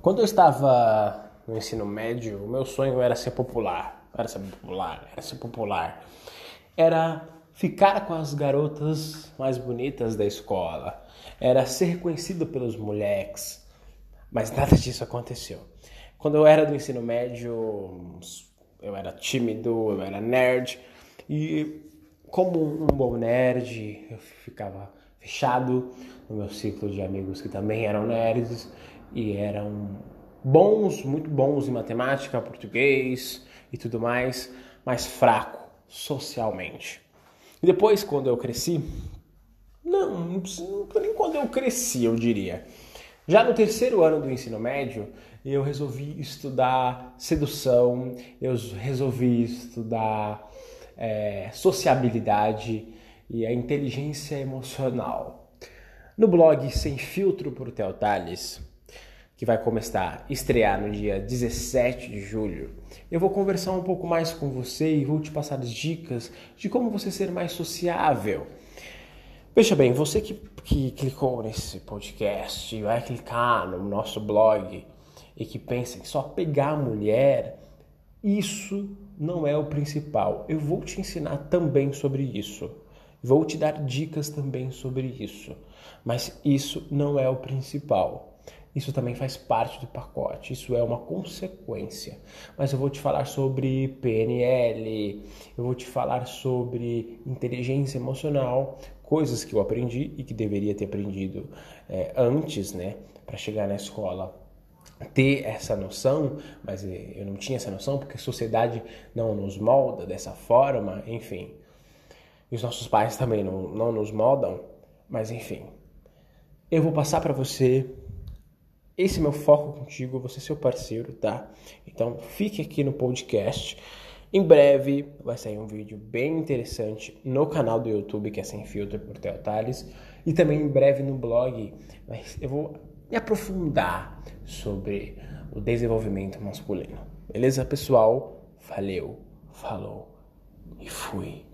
Quando eu estava no ensino médio, o meu sonho era ser popular. Era ser popular, era ser popular. Era ficar com as garotas mais bonitas da escola. Era ser reconhecido pelos moleques. Mas nada disso aconteceu. Quando eu era do ensino médio, eu era tímido, eu era nerd. E como um bom nerd, eu ficava fechado no meu ciclo de amigos que também eram nerds e eram bons, muito bons em matemática, português e tudo mais, mas fraco socialmente. E depois, quando eu cresci, não, nem quando eu cresci, eu diria. Já no terceiro ano do ensino médio, eu resolvi estudar sedução, eu resolvi estudar é, sociabilidade e a inteligência emocional. No blog Sem Filtro por Theo Tales, que vai começar a estrear no dia 17 de julho, eu vou conversar um pouco mais com você e vou te passar dicas de como você ser mais sociável. Veja bem, você que, que clicou nesse podcast e vai clicar no nosso blog e que pensa em só pegar mulher, isso não é o principal. Eu vou te ensinar também sobre isso. Vou te dar dicas também sobre isso. Mas isso não é o principal. Isso também faz parte do pacote, isso é uma consequência. Mas eu vou te falar sobre PNL, eu vou te falar sobre inteligência emocional, coisas que eu aprendi e que deveria ter aprendido é, antes, né, para chegar na escola ter essa noção, mas eh, eu não tinha essa noção porque a sociedade não nos molda dessa forma, enfim. E os nossos pais também não, não nos moldam, mas enfim. Eu vou passar para você esse meu foco contigo, você seu parceiro, tá? Então fique aqui no podcast. Em breve vai sair um vídeo bem interessante no canal do YouTube que é Sem Filtro por Theo Tales e também em breve no blog. Mas eu vou me aprofundar sobre o desenvolvimento masculino. Beleza, pessoal? Valeu, falou e fui.